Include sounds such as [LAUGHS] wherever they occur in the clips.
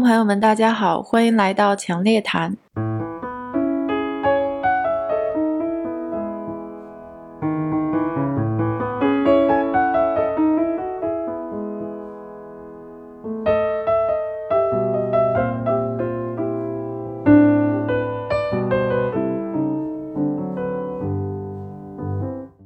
朋友们，大家好，欢迎来到强烈谈。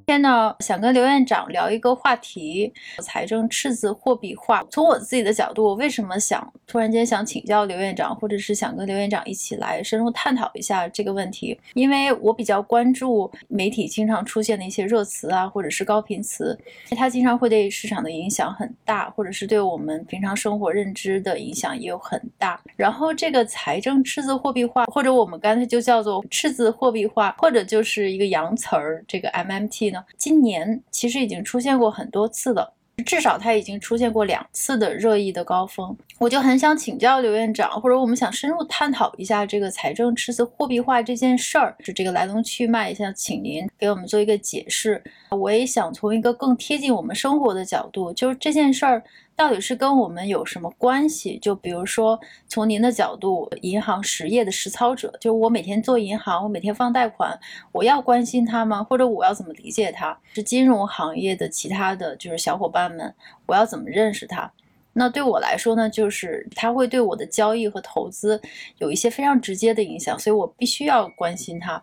今天呢，想跟刘院长聊一个话题：财政赤字货币化。从我自己的角度，我为什么想突然间想请教刘院长，或者是想跟刘院长一起来深入探讨一下这个问题？因为我比较关注媒体经常出现的一些热词啊，或者是高频词，它经常会对市场的影响很大，或者是对我们平常生活认知的影响也有很大。然后这个财政赤字货币化，或者我们刚才就叫做赤字货币化，或者就是一个洋词儿，这个 MMT 呢？今年其实已经出现过很多次了，至少它已经出现过两次的热议的高峰。我就很想请教刘院长，或者我们想深入探讨一下这个财政赤字货币化这件事儿，就这个来龙去脉，想请您给我们做一个解释。我也想从一个更贴近我们生活的角度，就是这件事儿到底是跟我们有什么关系？就比如说从您的角度，银行实业的实操者，就我每天做银行，我每天放贷款，我要关心它吗？或者我要怎么理解它？是金融行业的其他的就是小伙伴们，我要怎么认识它？那对我来说呢，就是它会对我的交易和投资有一些非常直接的影响，所以我必须要关心它。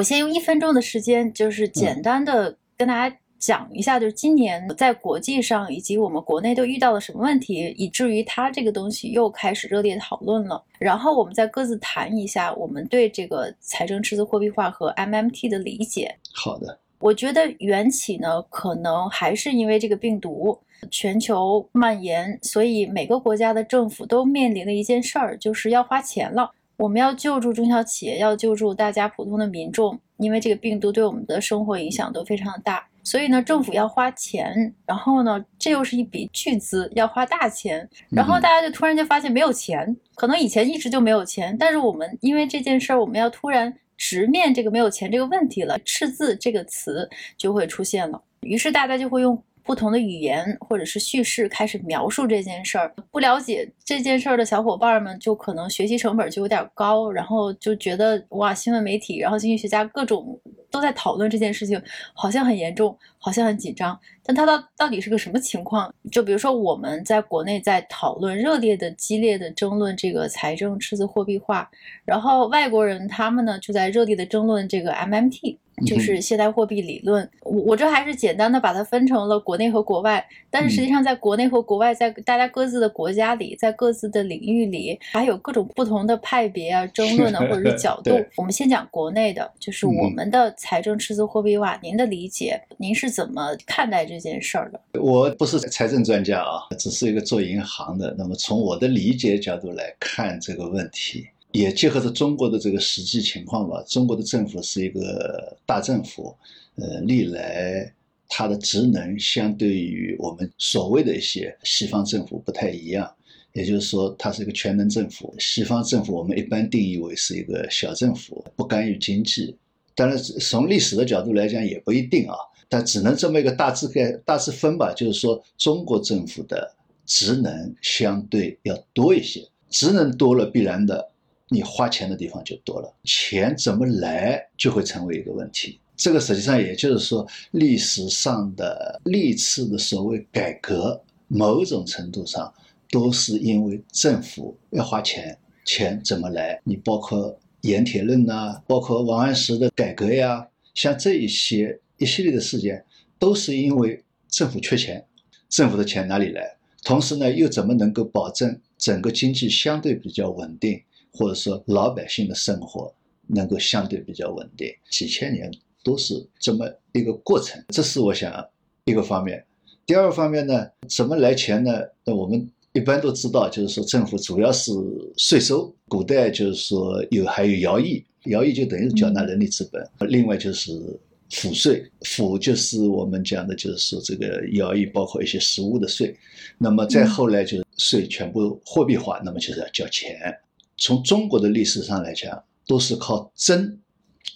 我先用一分钟的时间，就是简单的跟大家讲一下，就是今年在国际上以及我们国内都遇到了什么问题，以至于它这个东西又开始热烈讨论了。然后我们再各自谈一下我们对这个财政赤字货币化和 MMT 的理解。好的，我觉得缘起呢，可能还是因为这个病毒全球蔓延，所以每个国家的政府都面临了一件事儿，就是要花钱了。我们要救助中小企业，要救助大家普通的民众，因为这个病毒对我们的生活影响都非常大，所以呢，政府要花钱，然后呢，这又是一笔巨资，要花大钱，然后大家就突然就发现没有钱，可能以前一直就没有钱，但是我们因为这件事儿，我们要突然直面这个没有钱这个问题了，赤字这个词就会出现了，于是大家就会用。不同的语言或者是叙事开始描述这件事儿，不了解这件事儿的小伙伴们就可能学习成本就有点高，然后就觉得哇，新闻媒体，然后经济学家各种都在讨论这件事情，好像很严重，好像很紧张。但它到到底是个什么情况？就比如说我们在国内在讨论热烈的、激烈的争论这个财政赤字货币化，然后外国人他们呢就在热烈的争论这个 MMT。就是现代货币理论，我我这还是简单的把它分成了国内和国外，但是实际上在国内和国外，在大家各自的国家里，在各自的领域里，还有各种不同的派别啊、[LAUGHS] 争论啊，或者是角度。我们先讲国内的，就是我们的财政赤字货币化，您的理解，您是怎么看待这件事儿的？我不是财政专家啊，只是一个做银行的。那么从我的理解角度来看这个问题。也结合着中国的这个实际情况吧，中国的政府是一个大政府，呃，历来它的职能相对于我们所谓的一些西方政府不太一样，也就是说，它是一个全能政府。西方政府我们一般定义为是一个小政府，不干预经济。当然，从历史的角度来讲也不一定啊，但只能这么一个大致概大致分吧，就是说，中国政府的职能相对要多一些，职能多了，必然的。你花钱的地方就多了，钱怎么来就会成为一个问题。这个实际上也就是说，历史上的历次的所谓改革，某种程度上都是因为政府要花钱，钱怎么来？你包括盐铁论呐，包括王安石的改革呀，像这一些一系列的事件，都是因为政府缺钱，政府的钱哪里来？同时呢，又怎么能够保证整个经济相对比较稳定？或者说老百姓的生活能够相对比较稳定，几千年都是这么一个过程，这是我想一个方面。第二个方面呢，怎么来钱呢？那我们一般都知道，就是说政府主要是税收，古代就是说有还有徭役，徭役就等于缴纳人力资本，另外就是赋税，赋就是我们讲的，就是说这个徭役，包括一些实物的税。那么再后来就是税全部货币化，那么就是要交钱。从中国的历史上来讲，都是靠征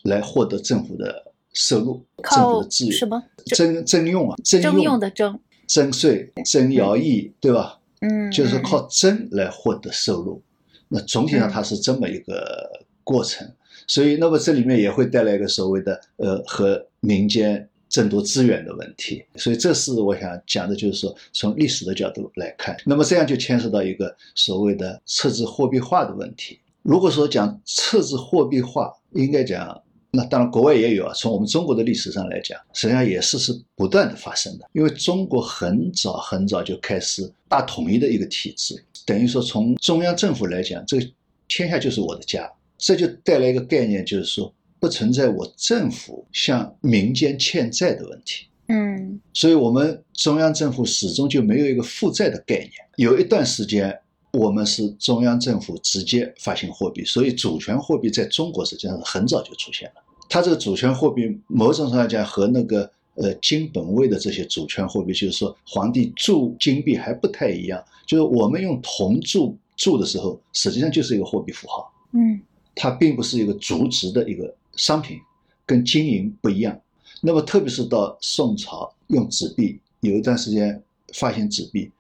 来获得政府的收入，政府靠的资源。什么？征征用啊，征征用的征，征税、征徭役，对吧？嗯，嗯就是靠征来获得收入。那总体上嗯它是这么一个过程，所以那么这里面也会带来一个所谓的呃和民间争夺资源的问题。所以这是我想讲的，就是说从历史的角度来看，那么这样就牵涉到一个所谓的测字货币化的问题。如果说讲测字货币化，应该讲。那当然，国外也有啊。从我们中国的历史上来讲，实际上也是是不断的发生的。因为中国很早很早就开始大统一的一个体制，等于说从中央政府来讲，这个天下就是我的家，这就带来一个概念，就是说不存在我政府向民间欠债的问题。嗯所以，我们中央政府始终就没有一个负债的概念。有一段时间，我们是中央政府直接发行货币，所以主权货币在中国实际上是很早就出现了。它这个主权货币，某种程度上讲和那个呃金本位的这些主权货币，就是说皇帝铸金币还不太一样。就是我们用铜铸铸的时候，实际上就是一个货币符号。嗯它并不是一个足值的一个商品，跟金银不一样。那么特别是到宋朝用纸币，有一段时间发行纸币，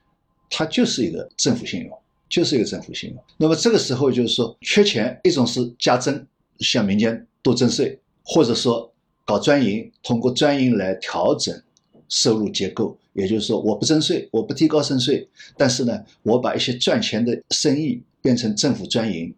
它就是一个政府信用，就是一个政府信用。那么这个时候就是说缺钱，一种是加征，向民间多征税，或者说搞专营，通过专营来调整收入结构。也就是说，我不征税，我不提高征税，但是呢，我把一些赚钱的生意变成政府专营，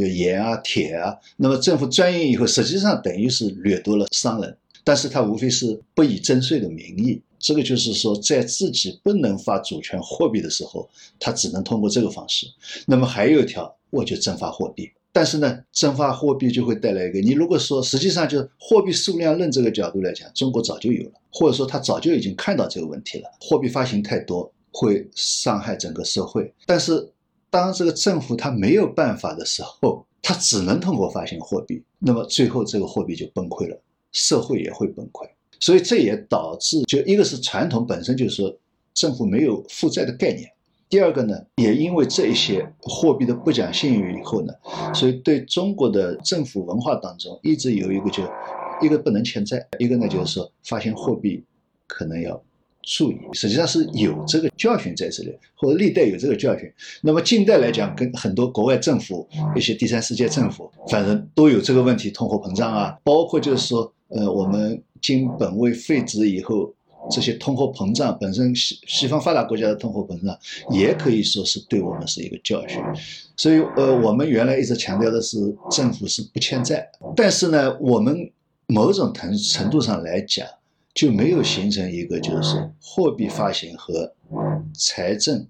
有盐啊、铁啊。那么政府专营以后，实际上等于是掠夺了商人，但是他无非是不以征税的名义。这个就是说，在自己不能发主权货币的时候，他只能通过这个方式。那么还有一条，我就增发货币。但是呢，增发货币就会带来一个，你如果说实际上就是货币数量论这个角度来讲，中国早就有了，或者说他早就已经看到这个问题了。货币发行太多会伤害整个社会，但是当这个政府它没有办法的时候，它只能通过发行货币，那么最后这个货币就崩溃了，社会也会崩溃。所以这也导致，就一个是传统本身就是说政府没有负债的概念。第二个呢，也因为这一些货币的不讲信誉以后呢，所以对中国的政府文化当中一直有一个就，一个不能欠债，一个呢就是说发行货币可能要注意，实际上是有这个教训在这里，或者历代有这个教训。那么近代来讲，跟很多国外政府、一些第三世界政府，反正都有这个问题，通货膨胀啊，包括就是说，呃，我们经本位废止以后。这些通货膨胀本身，西西方发达国家的通货膨胀也可以说是对我们是一个教训，所以呃，我们原来一直强调的是政府是不欠债，但是呢，我们某种程程度上来讲，就没有形成一个就是货币发行和财政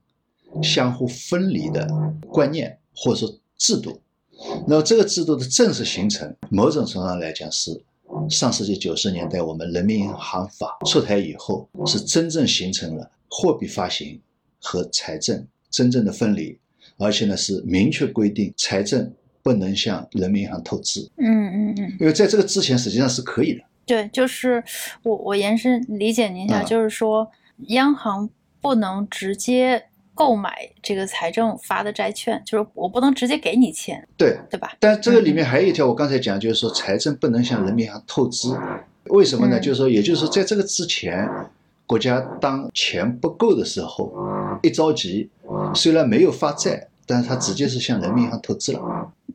相互分离的观念或者说制度。那么这个制度的正式形成，某种程度上来讲是。上世纪九十年代，我们人民银行法出台以后，是真正形成了货币发行和财政真正的分离，而且呢是明确规定财政不能向人民银行透支。嗯嗯嗯，因为在这个之前实际上是可以的。对，就是我我延伸理解您一下，啊就是说央行不能直接购买这个财政发的债券，就是我不能直接给你钱，对，对吧？但这个里面还有一条，我刚才讲，就是说财政不能向人民银行透支。为什么呢？嗯就是说，也就是说，在这个之前，国家当钱不够的时候，一着急，虽然没有发债，但是他直接是向人民银行透支了，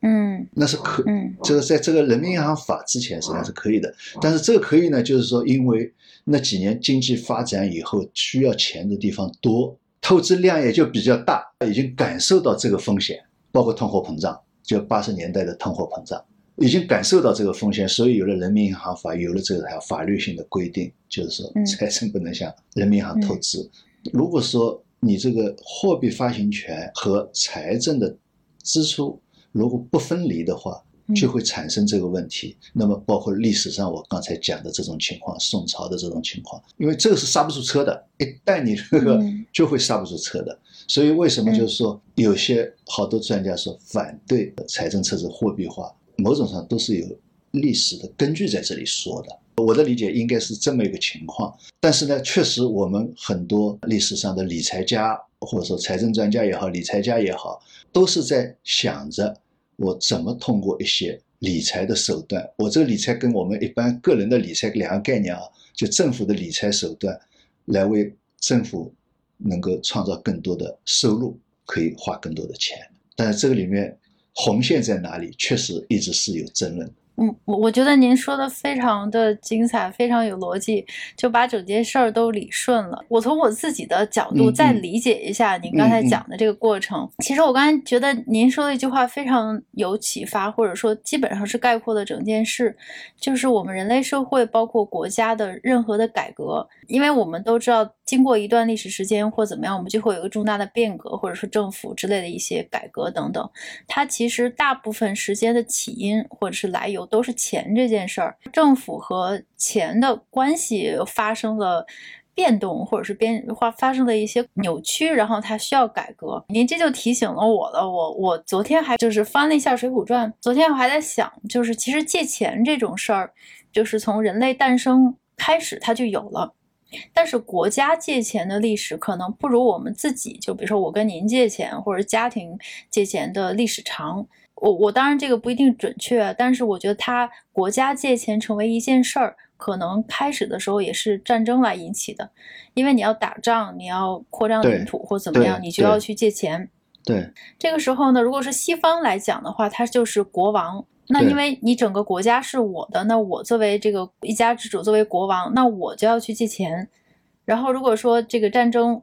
嗯那是可。嗯这个在这个人民银行法之前实际上是可以的，但是这个可以呢，就是说因为那几年经济发展以后，需要钱的地方多，透支量也就比较大，已经感受到这个风险，包括通货膨胀，就八十年代的通货膨胀，已经感受到这个风险，所以有了人民银行法，有了这个法律性的规定，就是说嗯财政不能向人民银行透支。如果说你这个货币发行权和财政的支出如果不分离的话，就会产生这个问题。那么包括历史上我刚才讲的这种情况，宋朝的这种情况，因为这个是刹不住车的，一旦你这个嗯就会刹不住车的。所以为什么就是说有些好多专家说反对财政赤字货币化，某种上都是有历史的根据在这里说的。我的理解应该是这么一个情况，但是呢，确实我们很多历史上的理财家，或者说财政专家也好，理财家也好，都是在想着我怎么通过一些理财的手段。我这个理财跟我们一般个人的理财两个概念啊，就政府的理财手段，来为政府能够创造更多的收入，可以花更多的钱。但是这个里面红线在哪里，确实一直是有争论的。嗯，我我觉得您说的非常的精彩，非常有逻辑，就把整件事儿都理顺了。我从我自己的角度再理解一下您刚才讲的这个过程。其实我刚才觉得您说的一句话非常有启发，或者说基本上是概括了整件事，就是我们人类社会包括国家的任何的改革，因为我们都知道。经过一段历史时间或怎么样，我们就会有一个重大的变革，或者说政府之类的一些改革等等。它其实大部分时间的起因或者是来由都是钱这件事儿，政府和钱的关系发生了变动，或者是变化发生了一些扭曲，然后它需要改革。您这就提醒了我了，我我昨天还就是翻了一下《水浒传》，昨天我还在想，就是其实借钱这种事儿，就是从人类诞生开始它就有了。但是国家借钱的历史可能不如我们自己，就比如说我跟您借钱或者家庭借钱的历史长。我我当然这个不一定准确，但是我觉得它国家借钱成为一件事儿，可能开始的时候也是战争来引起的，因为你要打仗，你要扩张领土或怎么样，你就要去借钱。对，这个时候呢，如果是西方来讲的话，它就是国王。那因为你整个国家是我的，那我作为这个一家之主，作为国王，那我就要去借钱。然后如果说这个战争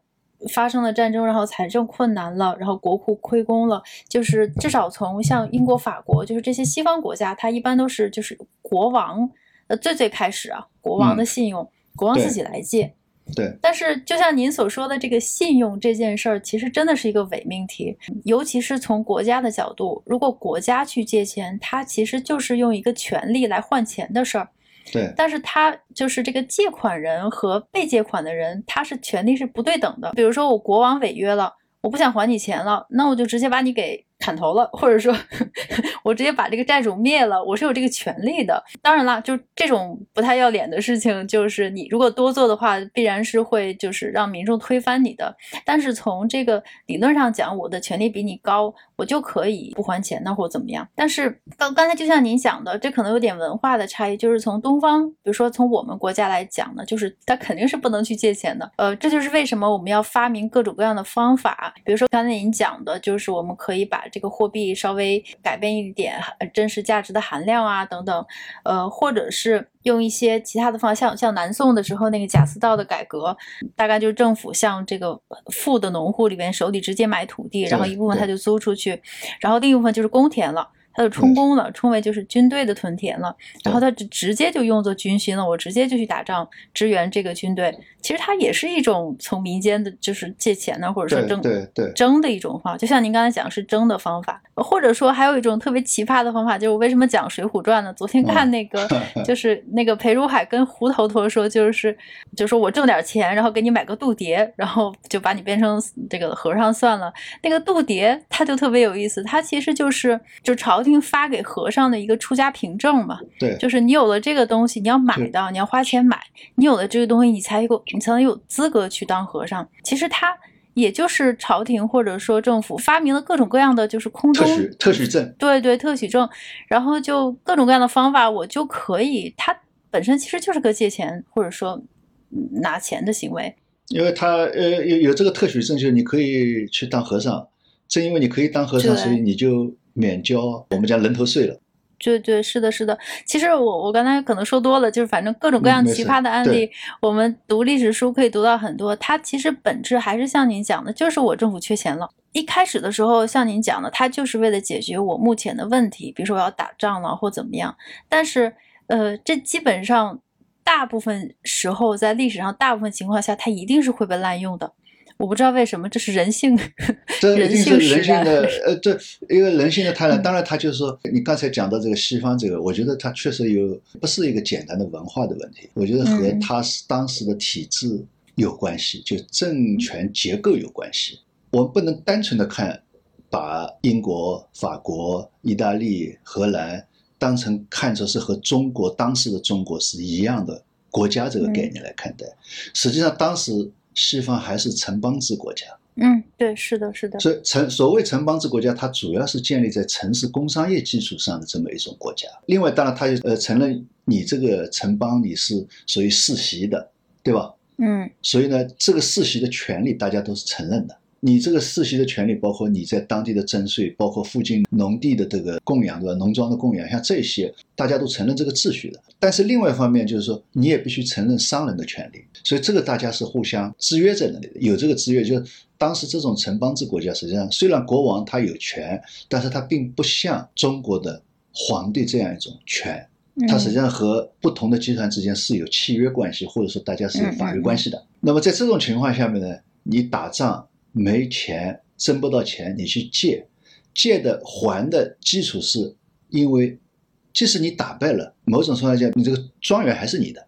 发生了战争，然后财政困难了，然后国库亏空了，就是至少从像英国、法国，就是这些西方国家，它一般都是就是国王，呃，最最开始啊，国王的信用，国王自己来借。对，但是就像您所说的，这个信用这件事儿，其实真的是一个伪命题。尤其是从国家的角度，如果国家去借钱，它其实就是用一个权利来换钱的事儿。对，但是他就是这个借款人和被借款的人，他是权利是不对等的。比如说我国王违约了，我不想还你钱了，那我就直接把你给。砍头了，或者说，[LAUGHS] 我直接把这个债主灭了，我是有这个权利的。当然了，就这种不太要脸的事情，就是你如果多做的话，必然是会就是让民众推翻你的。但是从这个理论上讲，我的权利比你高，我就可以不还钱呢，或怎么样。但是刚刚才就像您讲的，这可能有点文化的差异，就是从东方，比如说从我们国家来讲呢，就是他肯定是不能去借钱的。呃，这就是为什么我们要发明各种各样的方法，比如说刚才您讲的，就是我们可以把这个货币稍微改变一点真实价值的含量啊，等等，呃，或者是用一些其他的方向，像南宋的时候那个贾似道的改革，大概就是政府向这个富的农户里边手里直接买土地，然后一部分他就租出去，然后另一部分就是公田了。他就充公了，充为就是军队的屯田了，然后他直直接就用作军心了，我直接就去打仗支援这个军队。其实它也是一种从民间的，就是借钱呢，或者说争对对争的一种方法。就像您刚才讲是争的方法，或者说还有一种特别奇葩的方法，就是我为什么讲《水浒传》呢？昨天看那个，[LAUGHS] 就是那个裴如海跟胡头陀说，就是就说我挣点钱，然后给你买个度牒，然后就把你变成这个和尚算了。那个度牒他就特别有意思，他其实就是就朝。朝廷发给和尚的一个出家凭证嘛，对，就是你有了这个东西，你要买到，你要花钱买，你有了这个东西，你才有，你才能有资格去当和尚。其实他也就是朝廷或者说政府发明了各种各样的就是空中特许特许证，对对，特许证，然后就各种各样的方法，我就可以，它本身其实就是个借钱或者说拿钱的行为，因为他呃有有这个特许证，就是你可以去当和尚，正因为你可以当和尚，所以你就。免交我们家人头税了，对对是的，是的。其实我我刚才可能说多了，就是反正各种各样奇葩的案例，我们读历史书可以读到很多。它其实本质还是像您讲的，就是我政府缺钱了。一开始的时候，像您讲的，它就是为了解决我目前的问题，比如说我要打仗了或怎么样。但是，呃，这基本上大部分时候在历史上大部分情况下，它一定是会被滥用的。我不知道为什么，这是人性，[LAUGHS] 这一定是人性的，[LAUGHS] 呃，这一个人性的贪婪。当然，他就是说，你刚才讲到这个西方这个，我觉得它确实有不是一个简单的文化的问题，我觉得和他是当时的体制有关系，就政权结构有关系。我们不能单纯的看，把英国、法国、意大利、荷兰当成看作是和中国当时的中国是一样的国家这个概念来看待。实际上，当时西方还是城邦制国家。嗯，对，是的，是的。所以城所谓城邦制国家，它主要是建立在城市工商业基础上的这么一种国家。另外，当然它呃承认你这个城邦你是属于世袭的，对吧？嗯，所以呢，这个世袭的权利大家都是承认的。你这个世袭的权利，包括你在当地的征税，包括附近农地的这个供养，对吧？农庄的供养，像这些，大家都承认这个秩序的。但是另外一方面，就是说你也必须承认商人的权利。所以这个大家是互相制约在那里的，有这个制约。就是当时这种城邦制国家，实际上虽然国王他有权，但是他并不像中国的皇帝这样一种权，他实际上和不同的集团之间是有契约关系，或者说大家是有法律关系的。那么在这种情况下面呢，你打仗。没钱，挣不到钱，你去借，借的还的基础是，因为即使你打败了，某种程度来讲，你这个庄园还是你的，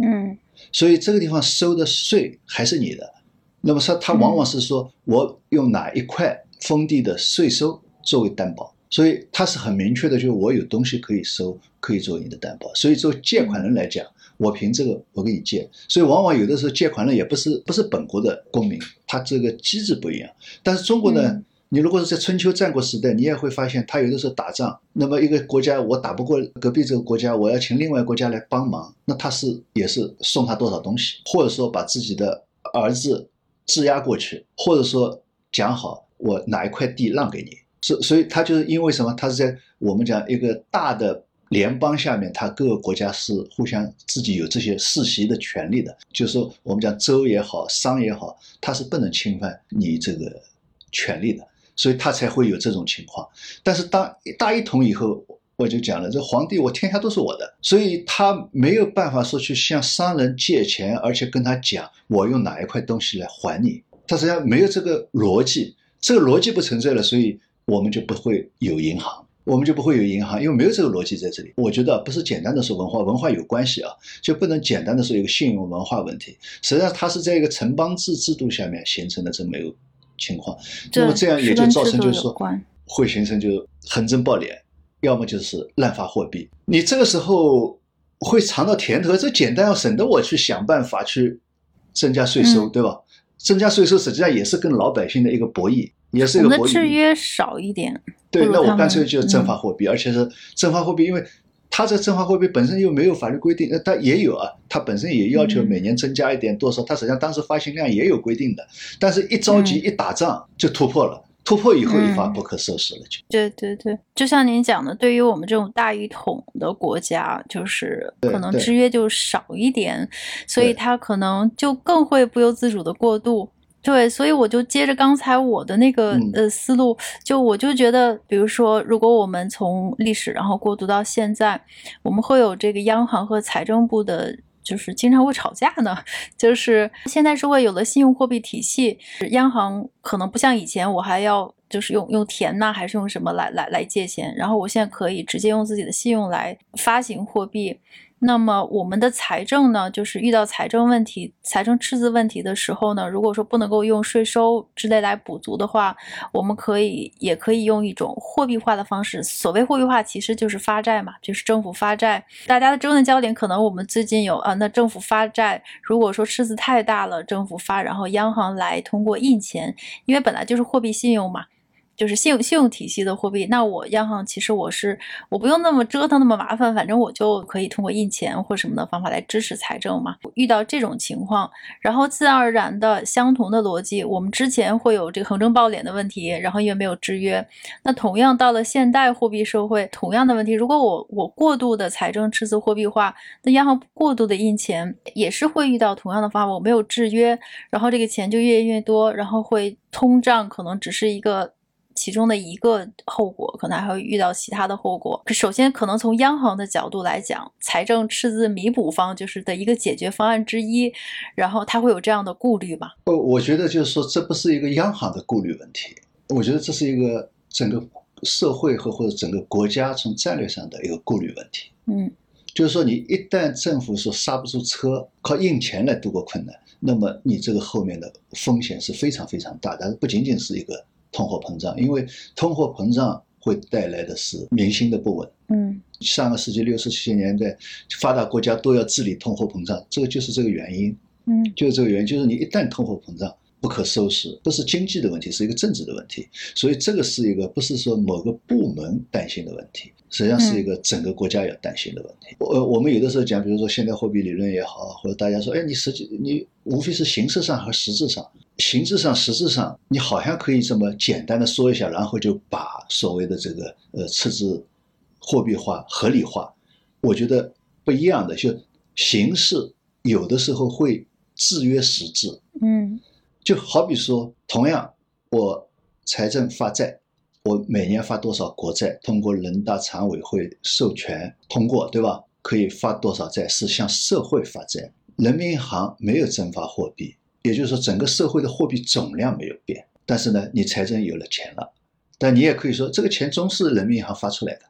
嗯，所以这个地方收的税还是你的。那么说，他往往是说我用哪一块封地的税收作为担保，所以他是很明确的，就是我有东西可以收，可以作为你的担保。所以作为借款人来讲。我凭这个，我给你借，所以往往有的时候借款人也不是不是本国的公民，他这个机制不一样。但是中国呢，你如果是在春秋战国时代，你也会发现，他有的时候打仗，那么一个国家我打不过隔壁这个国家，我要请另外国家来帮忙，那他是也是送他多少东西，或者说把自己的儿子质押过去，或者说讲好我哪一块地让给你，所所以他就是因为什么？他是在我们讲一个大的。联邦下面，它各个国家是互相自己有这些世袭的权利的，就是说我们讲州也好，商也好，它是不能侵犯你这个权利的，所以它才会有这种情况。但是当大一统以后，我就讲了，这皇帝我天下都是我的，所以他没有办法说去向商人借钱，而且跟他讲我用哪一块东西来还你，他实际上没有这个逻辑，这个逻辑不存在了，所以我们就不会有银行。我们就不会有银行，因为没有这个逻辑在这里。我觉得不是简单的说文化，文化有关系啊，就不能简单的说一个信用文化问题。实际上，它是在一个城邦制制度下面形成的这么一个情况。那么这样也就造成就是说，会形成就横征暴敛，要么就是滥发货币。你这个时候会尝到甜头，这简单要省得我去想办法去增加税收，对吧？增加税收实际上也是跟老百姓的一个博弈。也是一个制约少一点。对，那我干脆就正发货币，而且是正发货币，因为它这正发货币本身又没有法律规定，呃，它也有啊，它本身也要求每年增加一点多少，它实际上当时发行量也有规定的，但是一着急一打仗就突破了，突破以后一发不可收拾了就。对对对，就像您讲的，对于我们这种大一统的国家，就是可能制约就少一点，所以它可能就更会不由自主的过度。对，所以我就接着刚才我的那个呃思路，就我就觉得，比如说，如果我们从历史然后过渡到现在，我们会有这个央行和财政部的，就是经常会吵架呢。[LAUGHS] 就是现在社会有了信用货币体系，央行可能不像以前，我还要就是用用田呐，还是用什么来来来借钱，然后我现在可以直接用自己的信用来发行货币。那么我们的财政呢，就是遇到财政问题、财政赤字问题的时候呢，如果说不能够用税收之类来补足的话，我们可以也可以用一种货币化的方式。所谓货币化，其实就是发债嘛，就是政府发债。大家的争论焦点可能我们最近有啊，那政府发债，如果说赤字太大了，政府发，然后央行来通过印钱，因为本来就是货币信用嘛。就是信用信用体系的货币，那我央行其实我是我不用那么折腾那么麻烦，反正我就可以通过印钱或什么的方法来支持财政嘛。遇到这种情况，然后自然而然的相同的逻辑，我们之前会有这个横征暴敛的问题，然后因为没有制约，那同样到了现代货币社会，同样的问题，如果我我过度的财政赤字货币化，那央行过度的印钱也是会遇到同样的方法，我没有制约，然后这个钱就越印越多，然后会通胀可能只是一个。其中的一个后果，可能还会遇到其他的后果。首先，可能从央行的角度来讲，财政赤字弥补方就是的一个解决方案之一，然后他会有这样的顾虑吗？呃，我觉得就是说，这不是一个央行的顾虑问题，我觉得这是一个整个社会和或者整个国家从战略上的一个顾虑问题。嗯，就是说，你一旦政府说刹不住车，靠印钱来度过困难，那么你这个后面的风险是非常非常大，但是不仅仅是一个。通货膨胀，因为通货膨胀会带来的是民心的不稳。嗯。上个世纪六十七十年代，发达国家都要治理通货膨胀，这个就是这个原因，嗯。就是这个原因，就是你一旦通货膨胀不可收拾，不是经济的问题，是一个政治的问题，所以这个是一个不是说某个部门担心的问题，实际上是一个整个国家要担心的问题。呃，我们有的时候讲，比如说现代货币理论也好，或者大家说，哎，你实际你无非是形式上和实质上。形式上、实质上，你好像可以这么简单的说一下，然后就把所谓的这个呃赤字货币化合理化。我觉得不一样的，就形式有的时候会制约实质。嗯就好比说，同样我财政发债，我每年发多少国债，通过人大常委会授权通过，对吧？可以发多少债是向社会发债，人民银行没有增发货币，也就是说整个社会的货币总量没有变，但是呢，你财政有了钱了，但你也可以说这个钱终是人民银行发出来的，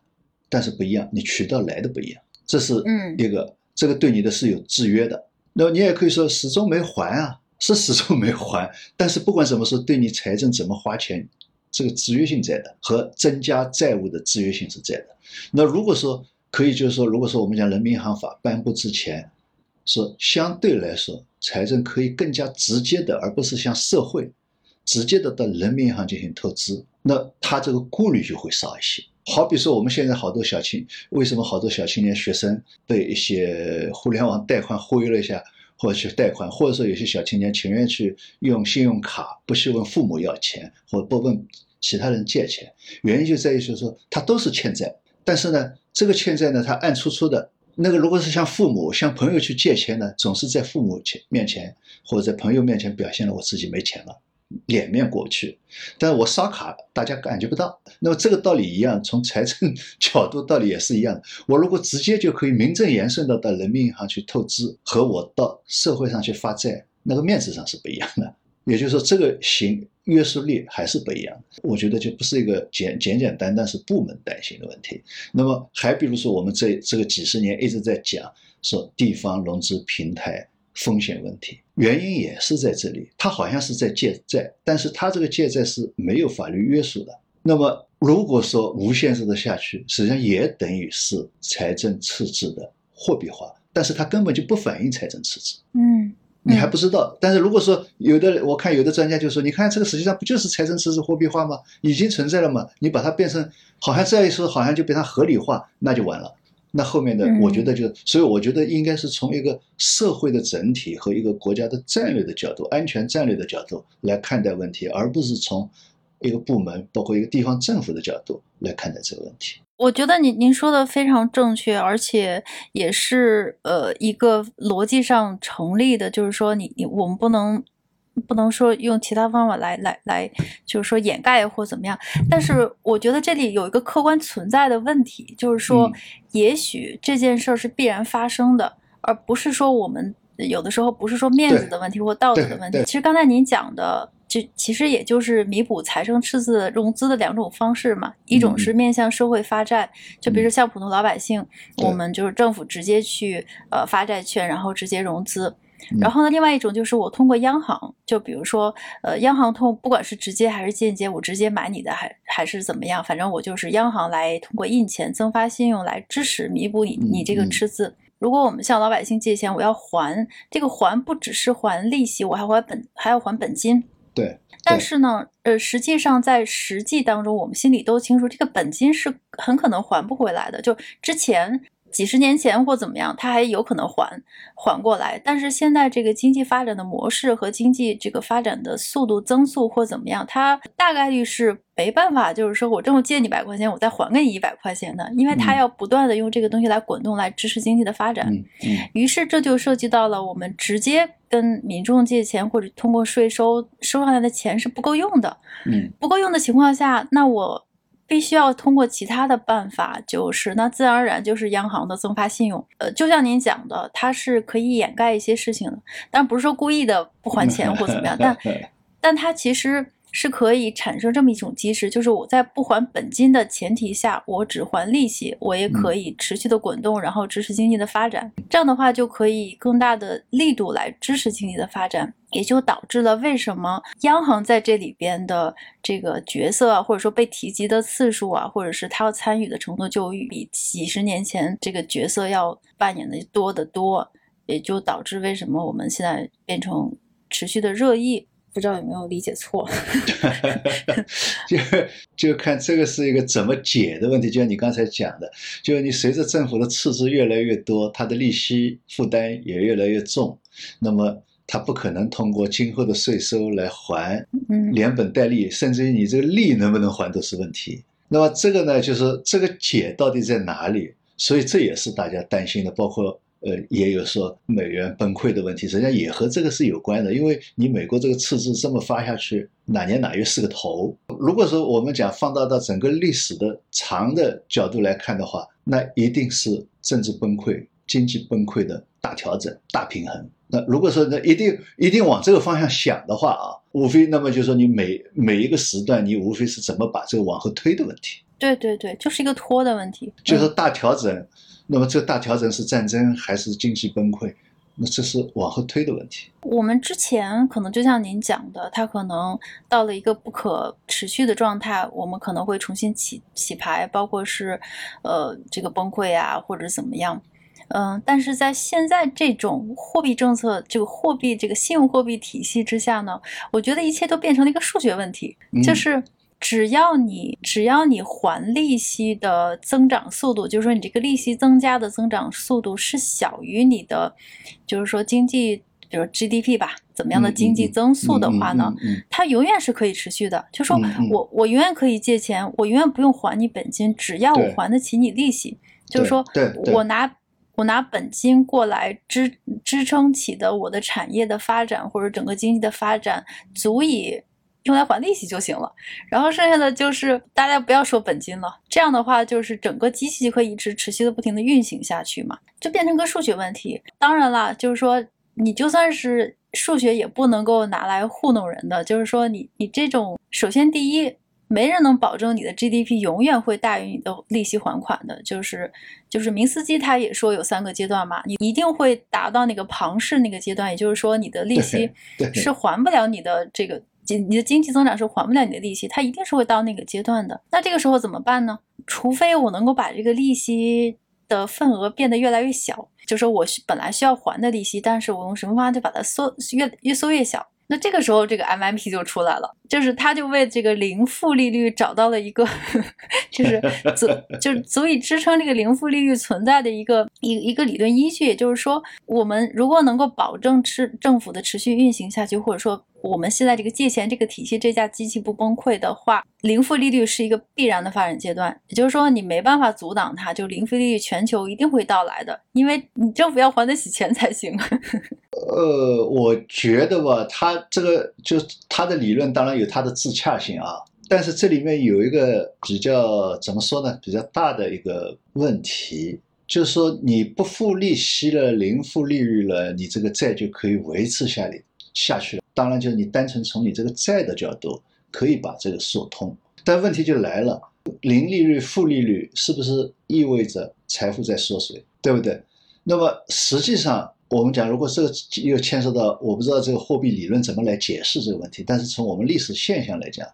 但是不一样，你渠道来的不一样，这是嗯一个，这个对你的是有制约的。那么你也可以说始终没还啊，是始终没还，但是不管怎么说，对你财政怎么花钱，这个制约性在的，和增加债务的制约性是在的。那如果说可以，就是说，如果说我们讲人民银行法颁布之前，说相对来说财政可以更加直接的，而不是向社会直接的到人民银行进行透支，那他这个顾虑就会少一些。好比说，我们现在好多小青，为什么好多小青年学生被一些互联网贷款忽悠了一下，或者去贷款，或者说有些小青年情愿去用信用卡，不去问父母要钱，或者不问其他人借钱，原因就在于就是说他都是欠债，但是呢，这个欠债呢，他暗戳戳的。那个如果是向父母、向朋友去借钱呢，总是在父母前面前或者在朋友面前表现了我自己没钱了，脸面过不去。但我刷卡，大家感觉不到。那么这个道理一样，从财政 [LAUGHS] 角度道理也是一样的。我如果直接就可以名正言顺的到人民银行去透支，和我到社会上去发债，那个面子上是不一样的。也就是说，这个行约束力还是不一样。我觉得就不是一个简简简单单是部门担心的问题。那么还比如说，我们这这个几十年一直在讲说地方融资平台风险问题，原因也是在这里。他好像是在借债，但是他这个借债是没有法律约束的。那么如果说无限制的下去，实际上也等于是财政赤字的货币化，但是它根本就不反映财政赤字。嗯你还不知道，但是如果说有的，我看有的专家就说，你看这个实际上不就是财政赤字货币化吗？已经存在了嘛，你把它变成好像这一说，好像就变成合理化，那就完了。那后面的嗯，我觉得就，所以我觉得应该是从一个社会的整体和一个国家的战略的角度、安全战略的角度来看待问题，而不是从一个部门，包括一个地方政府的角度来看待这个问题。我觉得您您说的非常正确，而且也是呃一个逻辑上成立的，就是说你你我们不能不能说用其他方法来来来，就是说掩盖或怎么样。但是我觉得这里有一个客观存在的问题，就是说嗯也许这件事儿是必然发生的，而不是说我们有的时候不是说面子的问题或道德的问题。其实刚才您讲的。就其实也就是弥补财政赤字融资的两种方式嘛，一种嗯是面向社会发债，就比如说像普通老百姓，对我们就是政府直接去呃发债券，然后直接融资。嗯然后呢，另外一种就是我通过央行，就比如说呃，央行通不管是直接还是间接，我直接买你的还还是怎么样，反正我就是央行来通过印钱增发信用来支持弥补你你这个赤字。如果我们向老百姓借钱，我要还这个还不只是还利息，我还还本还要还本金。对，对但是呢，呃，实际上在实际当中，我们心里都清楚，这个本金是很可能还不回来的。就之前几十年前或怎么样，它还有可能缓缓过来。但是现在这个经济发展的模式和经济这个发展的速度增速或怎么样，它大概率是没办法，就是说我这么借你百块钱，我再还给你一百块钱的，因为它嗯要不断的用这个东西来滚动，来支持经济的发展。嗯嗯于是这就涉及到了我们直接跟民众借钱或者通过税收收上来的钱是不够用的，嗯不够用的情况下，那我必须要通过其他的办法，就是那自然而然就是央行的增发信用。呃，就像您讲的，它是可以掩盖一些事情的，但不是说故意的不还钱或怎么样，[LAUGHS] 但 [LAUGHS] 但它其实是可以产生这么一种机制，就是我在不还本金的前提下，我只还利息，我也可以持续的滚动，然后支持经济的发展。这样的话，就可以更大的力度来支持经济的发展。也就导致了为什么央行在这里边的这个角色啊，或者说被提及的次数啊，或者是他要参与的程度，就比几十年前这个角色要扮演的多得多，也就导致为什么我们现在变成持续的热议。不知道有没有理解错？[LAUGHS] [LAUGHS] 就就看这个是一个怎么解的问题。就像你刚才讲的，就是你随着政府的赤字越来越多，它的利息负担也越来越重，那么它不可能通过今后的税收来还，连本带利，甚至于你这个利能不能还都是问题。那么这个呢，就是这个解到底在哪里？所以这也是大家担心的，包括。呃，也有说美元崩溃的问题，实际上也和这个是有关的。因为你美国这个赤字这么发下去，哪年哪月是个头？如果说我们讲放大到整个历史的长的角度来看的话，那一定是政治崩溃、经济崩溃的大调整、大平衡。那如果说那一定一定往这个方向想的话啊，无非那么就是说你每每一个时段，你无非是怎么把这个往后推的问题。对对对，就是一个拖的问题，就是大调整。那么这大调整是战争还是经济崩溃？那这是往后推的问题。我们之前可能就像您讲的，它可能到了一个不可持续的状态，我们可能会重新起起牌，包括是，呃，这个崩溃啊，或者怎么样。嗯，但是在现在这种货币政策、这个货币这个信用货币体系之下呢，我觉得一切都变成了一个数学问题，就是。只要你只要你还利息的增长速度，就是说你这个利息增加的增长速度是小于你的，就是说经济，比如 GDP 吧，怎么样的经济增速的话呢，它永远是可以持续的。就说我我永远可以借钱，我永远不用还你本金，只要我还得起你利息。就是说我拿我拿本金过来支支撑起的我的产业的发展或者整个经济的发展，足以。用来还利息就行了，然后剩下的就是大家不要说本金了，这样的话就是整个机器就可以一直持续的不停的运行下去嘛，就变成个数学问题。当然了，就是说你就算是数学也不能够拿来糊弄人的，就是说你你这种首先第一，没人能保证你的 GDP 永远会大于你的利息还款的，就是就是明斯基他也说有三个阶段嘛，你一定会达到那个庞氏那个阶段，也就是说你的利息是还不了你的这个。你的经济增长是还不了你的利息，它一定是会到那个阶段的。那这个时候怎么办呢？除非我能够把这个利息的份额变得越来越小，就说我本来需要还的利息，但是我用什么方法就把它缩越越缩越小。那这个时候，这个 MMP 就出来了，就是它就为这个零负利率找到了一个，[LAUGHS] 就是足就是 [LAUGHS] 足以支撑这个零负利率存在的一个一一个理论依据。也就是说，我们如果能够保证持政府的持续运行下去，或者说我们现在这个借钱这个体系这架机器不崩溃的话，零负利率是一个必然的发展阶段。也就是说，你没办法阻挡它，就零负利率全球一定会到来的，因为你政府要还得起钱才行。[LAUGHS] 呃，我觉得吧，他这个就他的理论当然有他的自洽性啊，但是这里面有一个比较怎么说呢？比较大的一个问题，就是说你不付利息了，零负利率了，你这个债就可以维持下来下去了。当然，就是你单纯从你这个债的角度可以把这个说通，但问题就来了，零利率、负利率是不是意味着财富在缩水，对不对？那么实际上。我们讲，如果这个又牵涉到，我不知道这个货币理论怎么来解释这个问题。但是从我们历史现象来讲，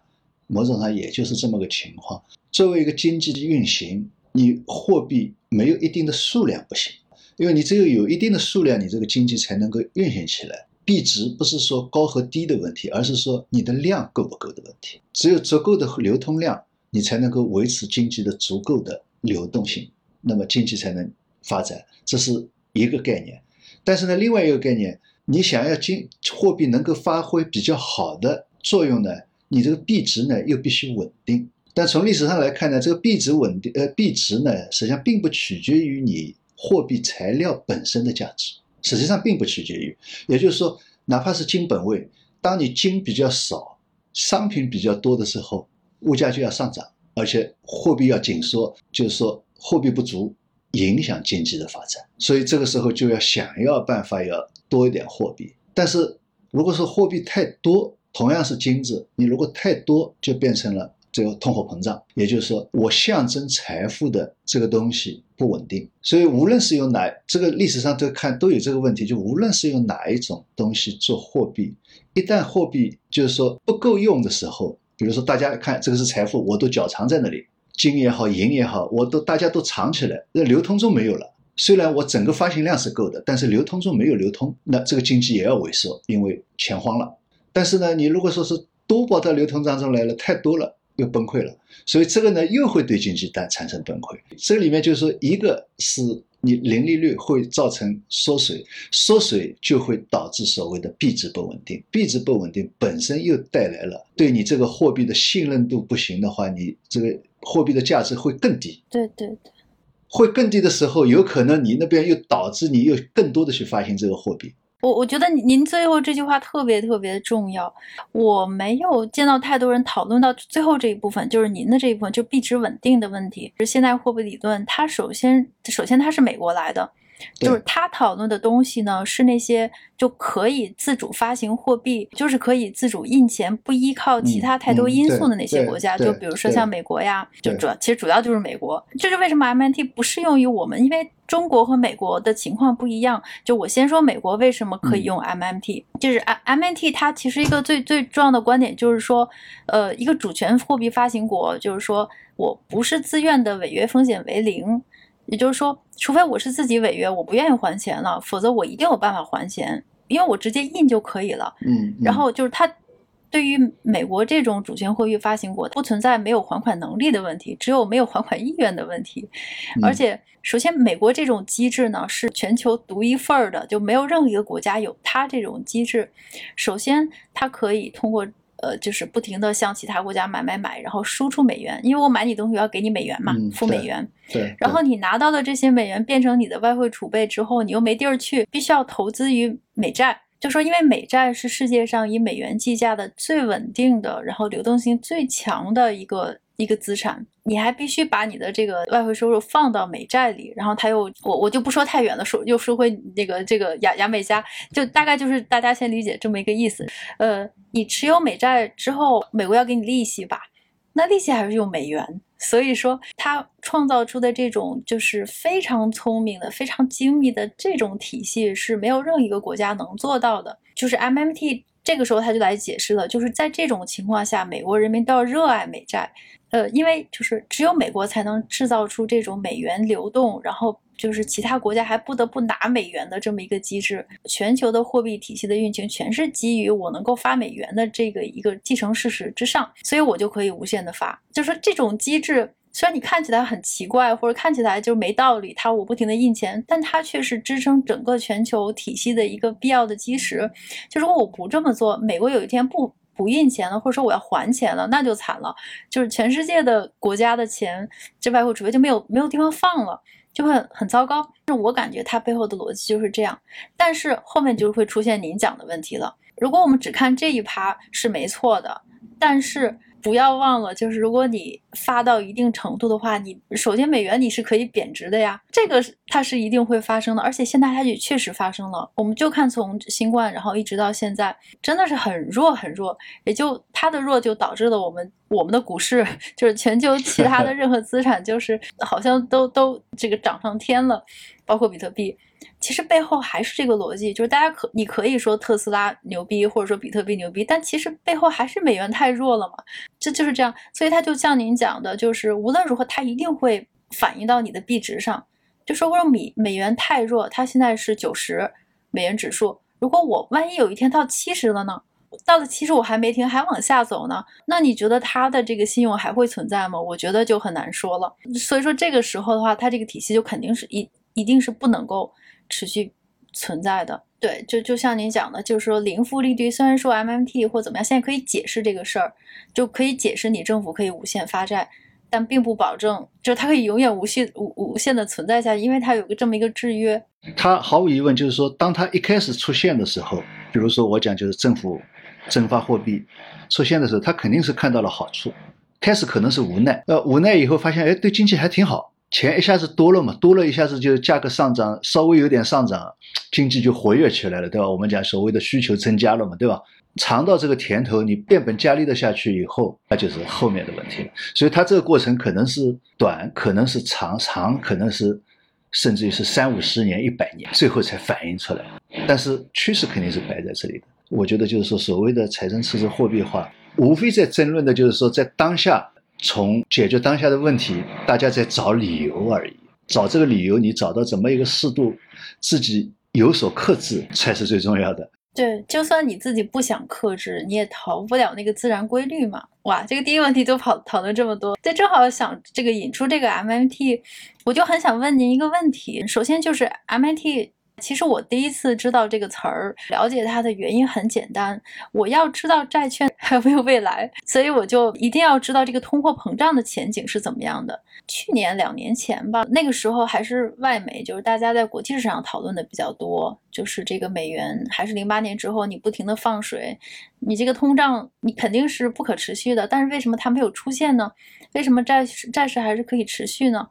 某种上也就是这么个情况。作为一个经济的运行，你货币没有一定的数量不行，因为你只有有一定的数量，你这个经济才能够运行起来。币值不是说高和低的问题，而是说你的量够不够的问题。只有足够的流通量，你才能够维持经济的足够的流动性，那么经济才能发展。这是一个概念。但是呢，另外一个概念，你想要金货币能够发挥比较好的作用呢，你这个币值呢又必须稳定。但从历史上来看呢，这个币值稳定，呃，币值呢实际上并不取决于你货币材料本身的价值，实际上并不取决于。也就是说，哪怕是金本位，当你金比较少，商品比较多的时候，物价就要上涨，而且货币要紧缩，就是说货币不足。影响经济的发展，所以这个时候就要想要办法要多一点货币。但是如果说货币太多，同样是金子，你如果太多，就变成了这个通货膨胀，也就是说，我象征财富的这个东西不稳定。所以，无论是用哪这个历史上都看都有这个问题，就无论是用哪一种东西做货币，一旦货币就是说不够用的时候，比如说大家看这个是财富，我都脚藏在那里，金也好，银也好，我都大家都藏起来，那流通中没有了。虽然我整个发行量是够的，但是流通中没有流通，那这个经济也要萎缩，因为钱荒了。但是呢，你如果说是多跑到流通当中来了，太多了又崩溃了，所以这个呢又会对经济带产生崩溃。这里面就是说，一个是你零利率会造成缩水，缩水就会导致所谓的币值不稳定，币值不稳定本身又带来了对你这个货币的信任度不行的话，你这个货币的价值会更低。对对对。会更低的时候，有可能你那边又导致你又更多的去发行这个货币。我我觉得您最后这句话特别特别的重要。我没有见到太多人讨论到最后这一部分，就是您的这一部分，就币值稳定的问题。是现代货币理论，它首先首先它是美国来的。就是他讨论的东西呢，是那些就可以自主发行货币，就是可以自主印钱，不依靠其他太多因素的那些国家。就比如说像美国呀，就主要其实主要就是美国。这是为什么 MNT 不适用于我们？因为中国和美国的情况不一样。就我先说美国为什么可以用 MMT，就是 MMT 它其实一个最最重要的观点就是说，呃，一个主权货币发行国，就是说我不是自愿的违约风险为零。也就是说，除非我是自己违约，我不愿意还钱了，否则我一定有办法还钱，因为我直接印就可以了。嗯，然后就是它对于美国这种主权货币发行国，不存在没有还款能力的问题，只有没有还款意愿的问题。而且，首先，美国这种机制呢是全球独一份儿的，就没有任何一个国家有它这种机制。首先，它可以通过。呃，就是不停的向其他国家买买买，然后输出美元，因为我买你东西要给你美元嘛，付美元。对。然后你拿到的这些美元变成你的外汇储备之后，你又没地儿去，必须要投资于美债。就说因为美债是世界上以美元计价的最稳定的，然后流动性最强的一个。一个资产，你还必须把你的这个外汇收入放到美债里，然后他又我我就不说太远了，说又说回那个这个牙牙美加，就大概就是大家先理解这么一个意思。呃，你持有美债之后，美国要给你利息吧？那利息还是用美元，所以说他创造出的这种就是非常聪明的、非常精密的这种体系是没有任何一个国家能做到的，就是 MMT。这个时候他就来解释了，就是在这种情况下，美国人民都要热爱美债，呃，因为就是只有美国才能制造出这种美元流动，然后就是其他国家还不得不拿美元的这么一个机制。全球的货币体系的运行全是基于我能够发美元的这个一个既成事实之上，所以我就可以无限的发。就是说这种机制。虽然你看起来很奇怪，或者看起来就没道理，它我不停的印钱，但它却是支撑整个全球体系的一个必要的基石。就如果我不这么做，美国有一天不不印钱了，或者说我要还钱了，那就惨了，就是全世界的国家的钱，这外汇储备就没有没有地方放了，就会很糟糕。那我感觉它背后的逻辑就是这样，但是后面就会出现您讲的问题了。如果我们只看这一趴是没错的，但是。不要忘了，就是如果你发到一定程度的话，你首先美元你是可以贬值的呀，这个它是一定会发生的，而且现在它也确实发生了。我们就看从新冠，然后一直到现在，真的是很弱很弱，也就它的弱就导致了我们我们的股市，就是全球其他的 [LAUGHS] 任何资产，就是好像都都这个涨上天了，包括比特币。其实背后还是这个逻辑，就是大家可你可以说特斯拉牛逼，或者说比特币牛逼，但其实背后还是美元太弱了嘛，这就是这样。所以它就像您讲的，就是无论如何它一定会反映到你的币值上。就说我美美元太弱，它现在是九十美元指数，如果我万一有一天到七十了呢？到了七十我还没停，还往下走呢，那你觉得它的这个信用还会存在吗？我觉得就很难说了。所以说这个时候的话，它这个体系就肯定是一一定是不能够。持续存在的，对，就就像您讲的，就是说零负利率，虽然说 MMT 或怎么样，现在可以解释这个事儿，就可以解释你政府可以无限发债，但并不保证，就是它可以永远无限无无限的存在下去，因为它有个这么一个制约。它毫无疑问就是说，当它一开始出现的时候，比如说我讲就是政府增发货币出现的时候，它肯定是看到了好处，开始可能是无奈，呃，无奈以后发现，哎，对经济还挺好。钱一下子多了嘛，多了一下子就价格上涨，稍微有点上涨，经济就活跃起来了，对吧？我们讲所谓的需求增加了嘛，对吧？尝到这个甜头，你变本加厉的下去以后，那就是后面的问题了。所以它这个过程可能是短，可能是长，长可能是甚至于是三五十年、一百年，最后才反映出来。但是趋势肯定是摆在这里的。我觉得就是说，所谓的财政赤字货币化，无非在争论的就是说，在当下从解决当下的问题，大家在找理由而已。找这个理由，你找到怎么一个适度，自己有所克制才是最重要的。对，就算你自己不想克制，你也逃不了那个自然规律嘛。哇，这个第一个问题都跑讨论这么多，这正好想这个引出这个 MMT，我就很想问您一个问题。首先就是 MMT。其实我第一次知道这个词儿，了解它的原因很简单，我要知道债券 [LAUGHS] 还有没有未来，所以我就一定要知道这个通货膨胀的前景是怎么样的。去年两年前吧，那个时候还是外媒，就是大家在国际市场讨论的比较多，就是这个美元还是零八年之后你不停的放水，你这个通胀你肯定是不可持续的，但是为什么它没有出现呢？为什么债债市还是可以持续呢？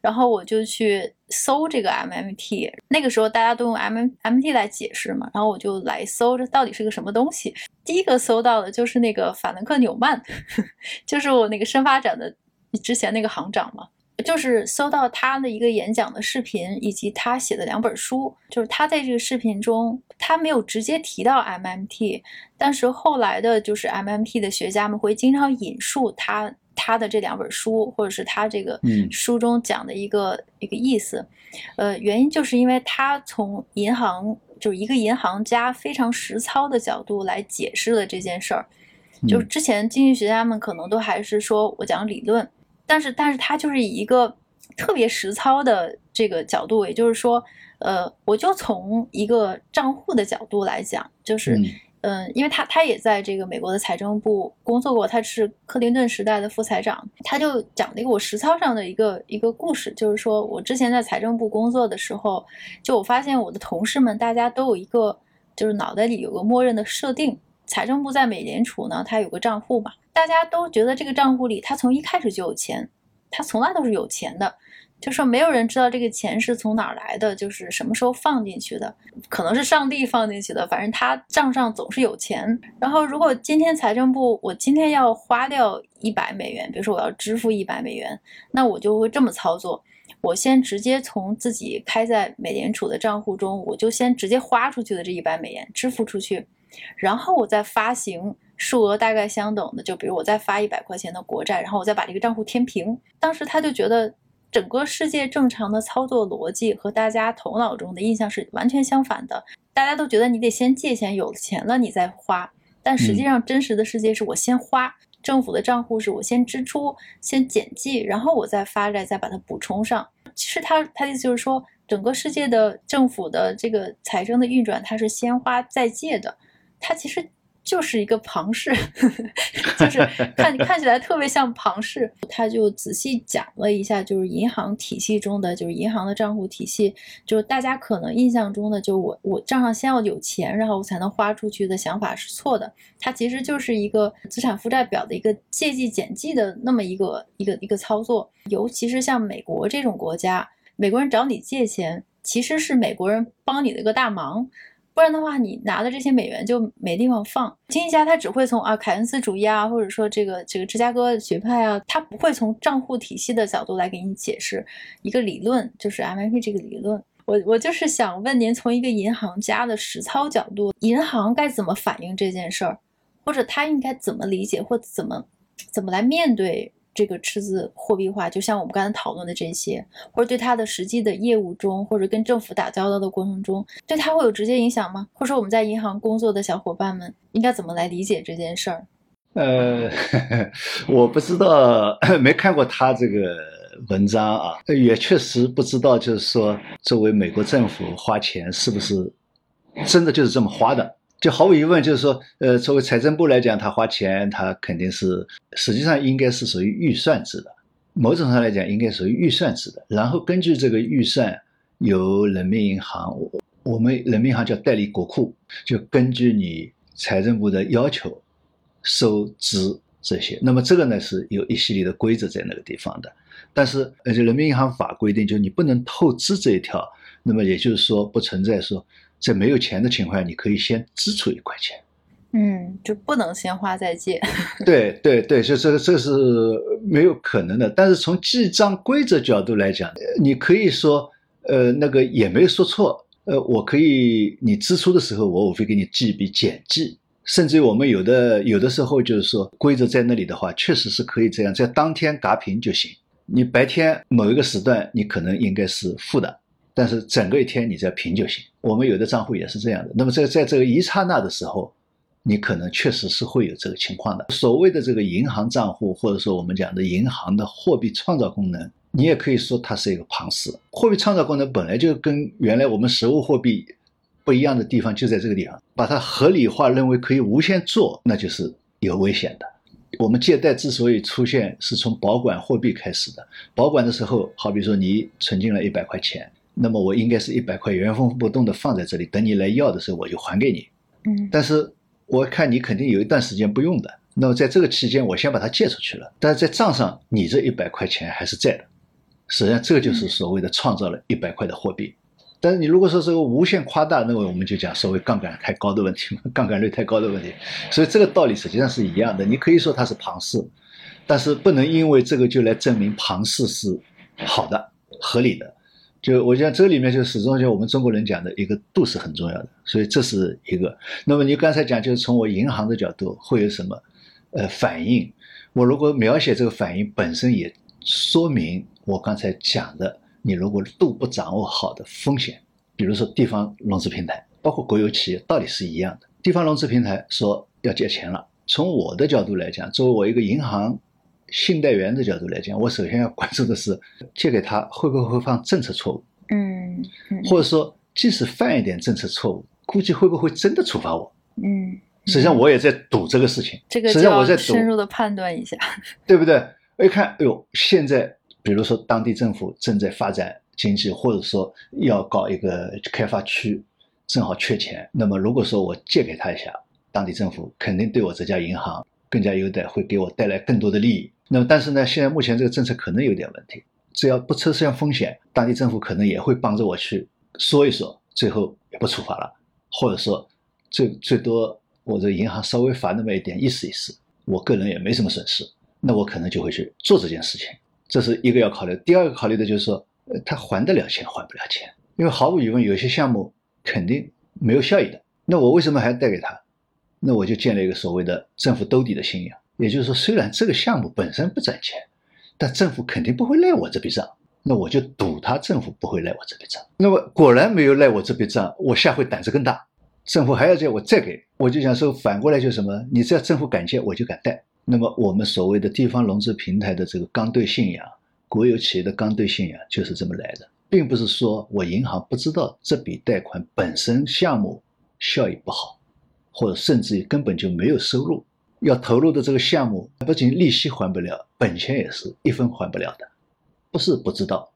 然后我就去搜这个 MMT，那个时候大家都用 MMT 来解释嘛，然后我就来搜这到底是个什么东西。第一个搜到的就是那个法兰克纽曼，[LAUGHS] 就是我那个深发展的之前那个行长嘛，就是搜到他的一个演讲的视频，以及他写的两本书。就是他在这个视频中，他没有直接提到 MMT，但是后来的就是 MMT 的学家们会经常引述他。他的这两本书，或者是他这个书中讲的一个一个意思，呃，原因就是因为他从银行，就是一个银行家非常实操的角度来解释了这件事儿。就之前经济学家们可能都还是说我讲理论，但是但是他就是以一个特别实操的这个角度，也就是说，呃，我就从一个账户的角度来讲，就是。嗯，因为他他也在这个美国的财政部工作过，他是克林顿时代的副财长，他就讲了一个我实操上的一个一个故事，就是说我之前在财政部工作的时候，就我发现我的同事们大家都有一个就是脑袋里有个默认的设定，财政部在美联储呢，它有个账户嘛，大家都觉得这个账户里它从一开始就有钱，它从来都是有钱的。就说没有人知道这个钱是从哪儿来的，就是什么时候放进去的，可能是上帝放进去的，反正他账上总是有钱。然后如果今天财政部我今天要花掉一百美元，比如说我要支付一百美元，那我就会这么操作：我先直接从自己开在美联储的账户中，我就先直接花出去的这一百美元支付出去，然后我再发行数额大概相等的，就比如我再发一百块钱的国债，然后我再把这个账户填平。当时他就觉得。整个世界正常的操作逻辑和大家头脑中的印象是完全相反的。大家都觉得你得先借钱，有了钱了你再花，但实际上真实的世界是我先花，政府的账户是我先支出，先减记，然后我再发债，再把它补充上。其实他他的意思就是说，整个世界的政府的这个财政的运转，它是先花再借的，它其实。就是一个庞氏，[LAUGHS] 就是看看起来特别像庞氏。他就仔细讲了一下，就是银行体系中的，就是银行的账户体系，就是大家可能印象中的，就我我账上先要有钱，然后我才能花出去的想法是错的。它其实就是一个资产负债表的一个借记减记的那么一个一个一个操作。尤其是像美国这种国家，美国人找你借钱，其实是美国人帮你的一个大忙。不然的话，你拿的这些美元就没地方放。经济家他只会从啊凯恩斯主义啊，或者说这个这个芝加哥学派啊，他不会从账户体系的角度来给你解释一个理论，就是 MMT 这个理论。我我就是想问您，从一个银行家的实操角度，银行该怎么反映这件事儿，或者他应该怎么理解，或怎么怎么来面对？这个赤字货币化，就像我们刚才讨论的这些，或者对它的实际的业务中，或者跟政府打交道的过程中，对它会有直接影响吗？或者说我们在银行工作的小伙伴们应该怎么来理解这件事儿？呃，[LAUGHS] 我不知道，[COUGHS] 没看过他这个文章啊，也确实不知道，就是说作为美国政府花钱是不是真的就是这么花的。就毫无疑问，就是说，呃，作为财政部来讲，他花钱，他肯定是实际上应该是属于预算制的，某种上来讲，应该属于预算制的。然后根据这个预算，由人民银行，我们人民银行叫代理国库，就根据你财政部的要求收支这些。那么这个呢是有一系列的规则在那个地方的。但是，而且人民银行法规定，就你不能透支这一条。那么也就是说，不存在说。在没有钱的情况下，你可以先支出一块钱，嗯，就不能先花再借。[LAUGHS] 对对对，所以这个这是没有可能的。但是从记账规则角度来讲，你可以说，呃，那个也没有说错。呃，我可以，你支出的时候，我我会给你记一笔简记。甚至于我们有的有的时候就是说，规则在那里的话，确实是可以这样，在当天嘎平就行。你白天某一个时段，你可能应该是负的，但是整个一天你只要平就行。我们有的账户也是这样的。那么在在这个一刹那的时候。你可能确实是会有这个情况的。所谓的这个银行账户，或者说我们讲的银行的货币创造功能，你也可以说它是一个庞氏。货币创造功能本来就跟原来我们实物货币不一样的地方就在这个地方，把它合理化，认为可以无限做，那就是有危险的。我们借贷之所以出现，是从保管货币开始的。保管的时候，好比说你存进了一百块钱，那么我应该是一百块原封不动的放在这里，等你来要的时候我就还给你。嗯，但是。我看你肯定有一段时间不用的，那么在这个期间，我先把它借出去了。但是在账上，你这一百块钱还是在的。实际上，这个就是所谓的创造了一百块的货币。但是你如果说这个无限夸大，那么我们就讲所谓杠杆太高的问题嘛，[LAUGHS] 杠杆率太高的问题。所以这个道理实际上是一样的。你可以说它是庞氏，但是不能因为这个就来证明庞氏是好的、合理的。就我讲，这里面就始终就我们中国人讲的一个度是很重要的，所以这是一个。那么你刚才讲，就是从我银行的角度会有什么呃反应？我如果描写这个反应本身，也说明我刚才讲的，你如果度不掌握好的风险，比如说地方融资平台，包括国有企业，道理是一样的。地方融资平台说要借钱了，从我的角度来讲，作为我一个银行。信贷员的角度来讲，我首先要关注的是借给他会不会犯政策错误，嗯，或者说即使犯一点政策错误，估计会不会真的处罚我，嗯，实际上我也在赌这个事情，这个实际上我在深入的判断一下，对不对？我一看，哎呦，现在比如说当地政府正在发展经济，或者说要搞一个开发区，正好缺钱，那么如果说我借给他一下，当地政府肯定对我这家银行更加优待，会给我带来更多的利益。那么，但是呢，现在目前这个政策可能有点问题。只要不出现风险，当地政府可能也会帮着我去说一说，最后也不处罚了，或者说最最多我这银行稍微罚那么一点，意思意思，我个人也没什么损失，那我可能就会去做这件事情。这是一个要考虑。第二个考虑的就是说，呃，他还得了钱，还不了钱，因为毫无疑问，有些项目肯定没有效益的。那我为什么还要贷给他？那我就建了一个所谓的政府兜底的信仰。也就是说，虽然这个项目本身不赚钱，但政府肯定不会赖我这笔账，那我就赌他政府不会赖我这笔账。那么果然没有赖我这笔账，我下回胆子更大，政府还要借我再给，我就想说反过来就是什么？你只要政府敢借，我就敢贷。那么我们所谓的地方融资平台的这个刚兑信仰，国有企业的刚兑信仰就是这么来的，并不是说我银行不知道这笔贷款本身项目效益不好，或者甚至于根本就没有收入。要投入的这个项目，不仅利息还不了，本钱也是一分还不了的。不是不知道，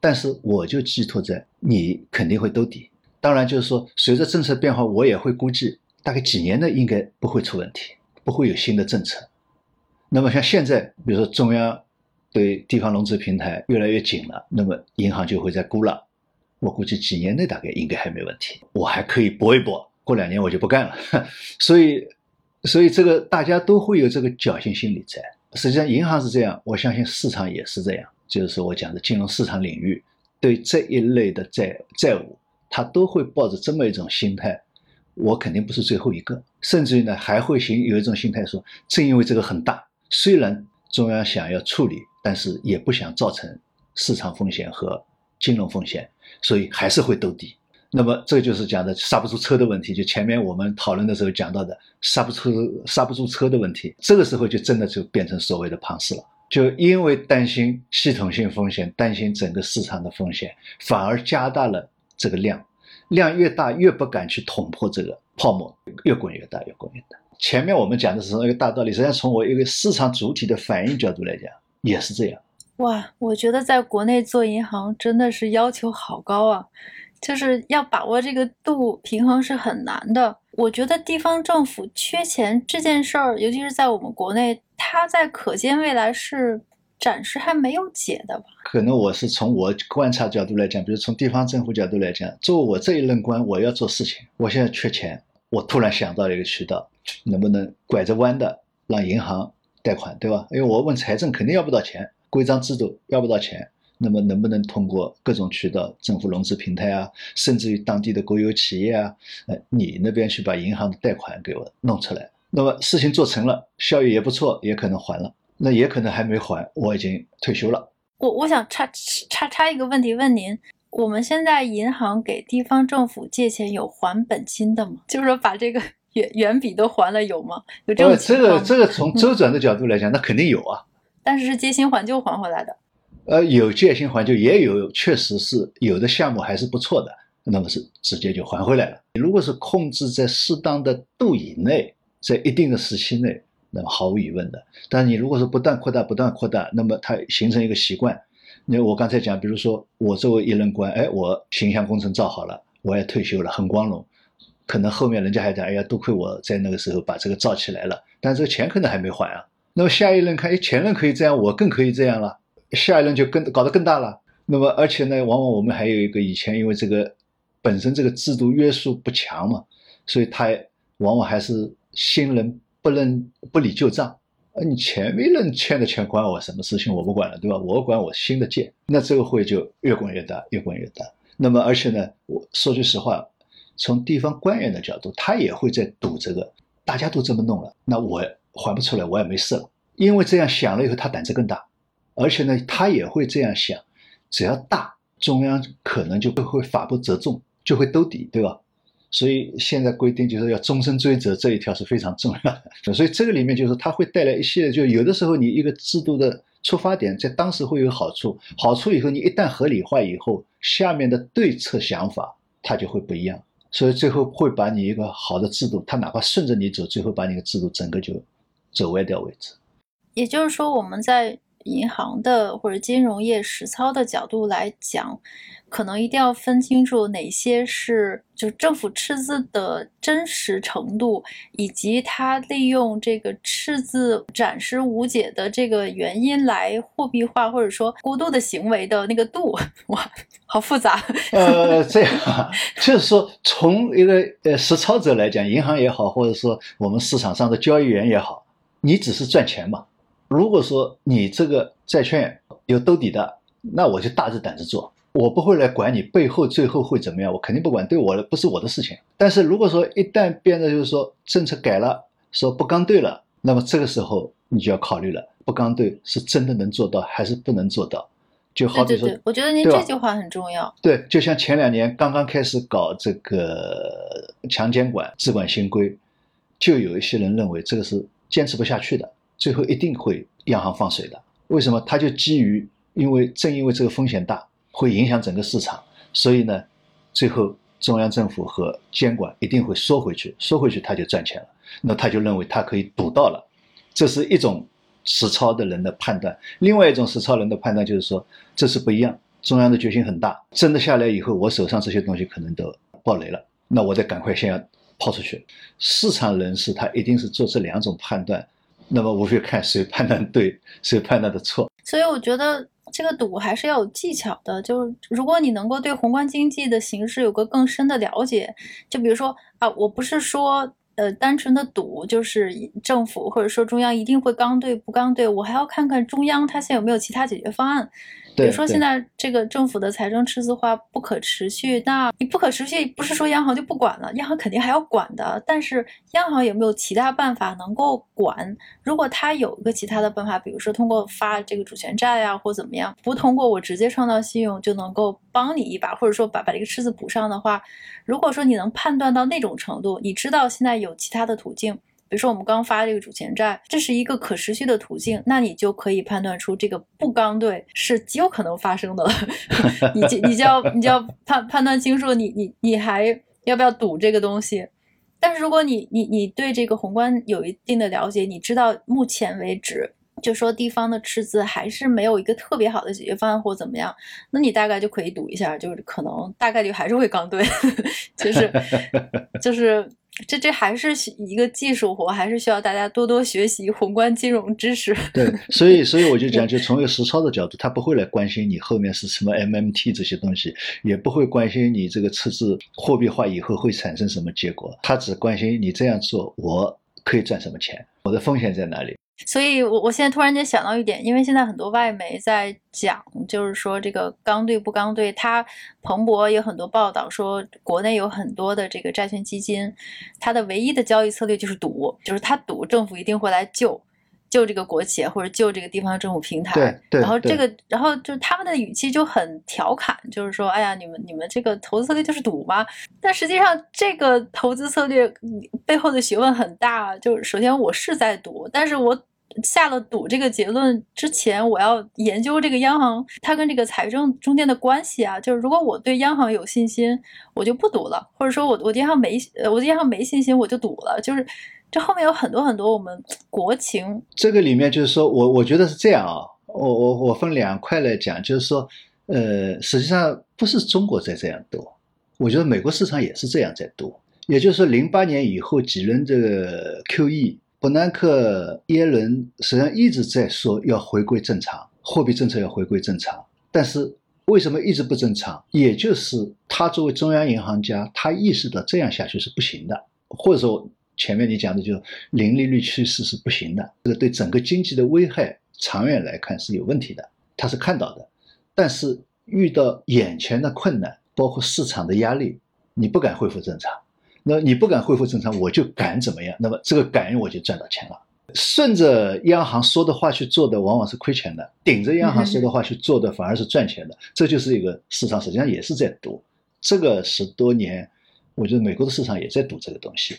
但是我就寄托在你肯定会兜底。当然，就是说随着政策变化，我也会估计大概几年内应该不会出问题，不会有新的政策。那么像现在，比如说中央对地方融资平台越来越紧了，那么银行就会在估了。我估计几年内大概应该还没问题，我还可以搏一搏，过两年我就不干了。[LAUGHS] 所以。所以这个大家都会有这个侥幸心理在。实际上，银行是这样，我相信市场也是这样。就是我讲的金融市场领域，对这一类的债债务，他都会抱着这么一种心态：我肯定不是最后一个。甚至于呢，还会行有一种心态说，正因为这个很大，虽然中央想要处理，但是也不想造成市场风险和金融风险，所以还是会兜底。那么这就是讲的刹不住车的问题，就前面我们讨论的时候讲到的刹不出刹不住车的问题，这个时候就真的就变成所谓的庞氏了，就因为担心系统性风险，担心整个市场的风险，反而加大了这个量，量越大越不敢去捅破这个泡沫，越滚越大，越滚越大。前面我们讲的是一个大道理，实际上从我一个市场主体的反应角度来讲，也是这样。哇，我觉得在国内做银行真的是要求好高啊。就是要把握这个度平衡是很难的。我觉得地方政府缺钱这件事儿，尤其是在我们国内，它在可见未来是暂时还没有解的吧？可能我是从我观察角度来讲，比如从地方政府角度来讲，作为我这一任官，我要做事情，我现在缺钱，我突然想到了一个渠道，能不能拐着弯的让银行贷款，对吧？因为我问财政肯定要不到钱，规章制度要不到钱，那么能不能通过各种渠道，政府融资平台啊，甚至于当地的国有企业啊，呃，你那边去把银行的贷款给我弄出来？那么事情做成了，效益也不错，也可能还了，那也可能还没还，我已经退休了。我我想插插插一个问题问您。我们现在银行给地方政府借钱有还本金的吗？就是说把这个 [LAUGHS] 原原笔都还了有吗？有这种这个这个从 [LAUGHS] 周转的角度来讲，那肯定有啊。但是是借新还旧还回来的。呃，有借新还旧，也有确实是有的项目还是不错的，那么是直接就还回来了。如果是控制在适当的度以内，在一定的时期内，那么毫无疑问的。但你如果是不断扩大、不断扩大，那么它形成一个习惯。那我刚才讲，比如说我作为一任官，哎，我形象工程造好了，我也退休了，很光荣。可能后面人家还讲，哎呀，多亏我在那个时候把这个造起来了，但这个钱可能还没还啊。那么下一任看，哎，前任可以这样，我更可以这样了，下一任就更搞得更大了。那么而且呢，往往我们还有一个以前因为这个本身这个制度约束不强嘛，所以他往往还是新人不认不理旧账。啊，你前面人欠的钱关我什么事情？我不管了，对吧？我管我新的借，那这个会就越滚越大，越滚越大。那么，而且呢，我说句实话，从地方官员的角度，他也会在赌这个，大家都这么弄了，那我还不出来，我也没事了。因为这样想了以后，他胆子更大，而且呢，他也会这样想，只要大，中央可能就会法不责众，就会兜底，对吧？所以现在规定就是要终身追责这一条是非常重要的，[LAUGHS] 所以这个里面就是它会带来一系列，就有的时候你一个制度的出发点在当时会有好处，好处以后你一旦合理化以后，下面的对策想法它就会不一样，所以最后会把你一个好的制度，它哪怕顺着你走，最后把你的制度整个就走歪掉为止。也就是说，我们在银行的或者金融业实操的角度来讲。可能一定要分清楚哪些是就政府赤字的真实程度，以及它利用这个赤字暂时无解的这个原因来货币化或者说过度的行为的那个度。[LAUGHS] 哇，好复杂。呃，这样 [LAUGHS] 就是说，从一个呃实操者来讲，银行也好，或者说我们市场上的交易员也好，你只是赚钱嘛。如果说你这个债券有兜底的，那我就大着胆子做。我不会来管你背后最后会怎么样，我肯定不管，对我的不是我的事情。但是如果说一旦变得就是说政策改了，说不刚兑了，那么这个时候你就要考虑了，不刚兑是真的能做到还是不能做到？就好比说，我觉得您这句话很重要。对，就像前两年刚刚开始搞这个强监管、资管新规，就有一些人认为这个是坚持不下去的，最后一定会央行放水的。为什么？他就基于因为正因为这个风险大。会影响整个市场，所以呢，最后中央政府和监管一定会缩回去，缩回去他就赚钱了。那他就认为他可以赌到了，这是一种实操的人的判断。另外一种实操人的判断就是说，这是不一样，中央的决心很大，真的下来以后，我手上这些东西可能都爆雷了，那我得赶快先要抛出去。市场人士他一定是做这两种判断，那么无非看谁判断对，谁判断的错。所以我觉得。这个赌还是要有技巧的，就是如果你能够对宏观经济的形势有个更深的了解，就比如说啊，我不是说呃单纯的赌，就是政府或者说中央一定会刚兑不刚兑，我还要看看中央它现在有没有其他解决方案。比如说现在这个政府的财政赤字化不可持续，那你不可持续不是说央行就不管了，央行肯定还要管的。但是央行有没有其他办法能够管？如果它有一个其他的办法，比如说通过发这个主权债啊，或怎么样，不通过我直接创造信用就能够帮你一把，或者说把把这个赤字补上的话，如果说你能判断到那种程度，你知道现在有其他的途径。比如说，我们刚发这个主权债，这是一个可持续的途径，那你就可以判断出这个不刚兑是极有可能发生的了。[LAUGHS] 你你就要你就要判判断清楚，你你你还要不要赌这个东西？但是如果你你你对这个宏观有一定的了解，你知道目前为止就说地方的赤字还是没有一个特别好的解决方案或怎么样，那你大概就可以赌一下，就是可能大概率还是会刚兑，[LAUGHS] 就是就是这这还是一个技术活，还是需要大家多多学习宏观金融知识。对，所以所以我就讲，就从一个实操的角度，他不会来关心你后面是什么 MMT 这些东西，也不会关心你这个赤字货币化以后会产生什么结果，他只关心你这样做我可以赚什么钱，我的风险在哪里。所以，我我现在突然间想到一点，因为现在很多外媒在讲，就是说这个刚兑不刚兑，它彭博有很多报道说，国内有很多的这个债券基金，它的唯一的交易策略就是赌，就是它赌政府一定会来救，救这个国企或者救这个地方政府平台。对对。然后这个，然后就他们的语气就很调侃，就是说，哎呀，你们你们这个投资策略就是赌吗？但实际上，这个投资策略背后的学问很大。就是首先我是在赌，但是我。下了赌这个结论之前，我要研究这个央行它跟这个财政中间的关系啊。就是如果我对央行有信心，我就不赌了；或者说我我对央行没呃我对央行没信心，我就赌了。就是这后面有很多很多我们国情。这个里面就是说我我觉得是这样啊，我我我分两块来讲，就是说呃，实际上不是中国在这样赌，我觉得美国市场也是这样在赌。也就是说，零八年以后几轮这个 QE。伯南克、耶伦实际上一直在说要回归正常，货币政策要回归正常。但是为什么一直不正常？也就是他作为中央银行家，他意识到这样下去是不行的，或者说前面你讲的就零利率趋势是不行的，这个对整个经济的危害长远来看是有问题的，他是看到的。但是遇到眼前的困难，包括市场的压力，你不敢恢复正常。那你不敢恢复正常，我就敢怎么样？那么这个敢我就赚到钱了。顺着央行说的话去做的，往往是亏钱的；顶着央行说的话去做的，反而是赚钱的。这就是一个市场，实际上也是在赌。这个十多年，我觉得美国的市场也在赌这个东西。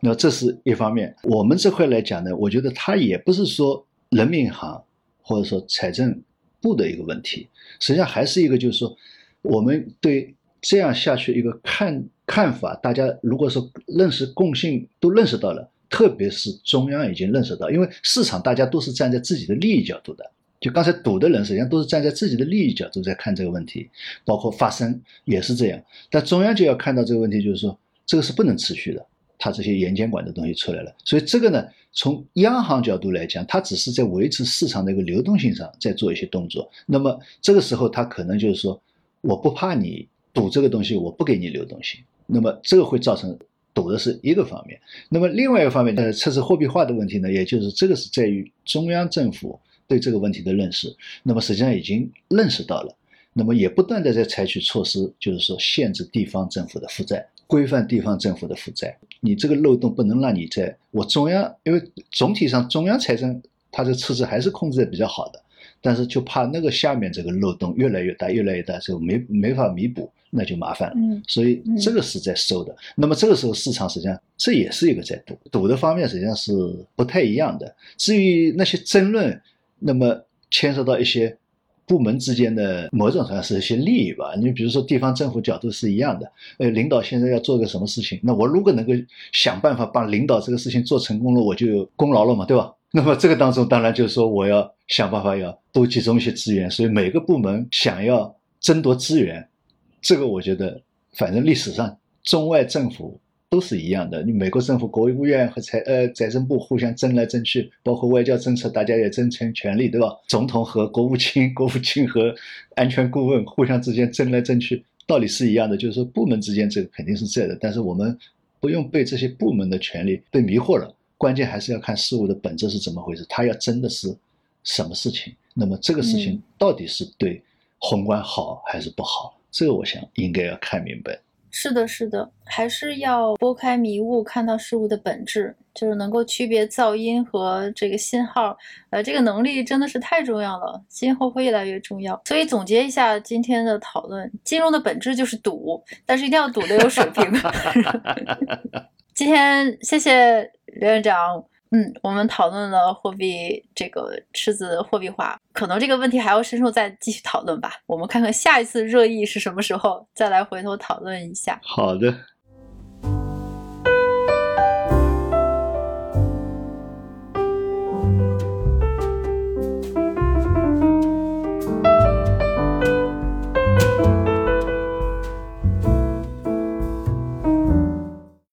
那这是一方面。我们这块来讲呢，我觉得它也不是说人民银行或者说财政部的一个问题，实际上还是一个就是说，我们对这样下去一个看。看法，大家如果说认识共性都认识到了，特别是中央已经认识到，因为市场大家都是站在自己的利益角度的，就刚才赌的人实际上都是站在自己的利益角度在看这个问题，包括发生也是这样。但中央就要看到这个问题，就是说这个是不能持续的，它这些严监管的东西出来了，所以这个呢，从央行角度来讲，它只是在维持市场的一个流动性上在做一些动作。那么这个时候，它可能就是说，我不怕你赌这个东西，我不给你流动性。那么这个会造成赌的是一个方面，那么另外一个方面，呃，测试货币化的问题呢，也就是这个是在于中央政府对这个问题的认识，那么实际上已经认识到了，那么也不断的在采取措施，就是说限制地方政府的负债，规范地方政府的负债，你这个漏洞不能让你在我中央，因为总体上中央财政它的赤字还是控制的比较好的。但是就怕那个下面这个漏洞越来越大，越来越大，就没没法弥补，那就麻烦了。嗯，所以这个是在收的。那么这个时候市场实际上这也是一个在赌，赌的方面实际上是不太一样的。至于那些争论，那么牵涉到一些部门之间的某种上是一些利益吧。你比如说地方政府角度是一样的，呃，领导现在要做个什么事情，那我如果能够想办法帮领导这个事情做成功了，我就有功劳了嘛，对吧？[LAUGHS] 那么这个当中当然就是说我要想办法要多集中一些资源，所以每个部门想要争夺资源，这个我觉得反正历史上中外政府都是一样的。你美国政府国务院和财呃财政部互相争来争去，包括外交政策大家也争权权力，对吧？总统和国务卿、[LAUGHS] 国务卿和安全顾问互相之间争来争去，道理是一样的，就是说部门之间这个肯定是在的，但是我们不用被这些部门的权利被迷惑了。关键还是要看事物的本质是怎么回事，他要争的是什么事情？那么这个事情到底是对宏观好还是不好？这个我想应该要看明白。是的，是的，还是要拨开迷雾，看到事物的本质，就是能够区别噪音和这个信号。呃，这个能力真的是太重要了，今后会越来越重要。所以总结一下今天的讨论，金融的本质就是赌，但是一定要赌的有水平。[LAUGHS] [LAUGHS] 今天谢谢刘院长，嗯，我们讨论了货币这个赤字货币化，可能这个问题还要深入再继续讨论吧。我们看看下一次热议是什么时候，再来回头讨论一下。好的。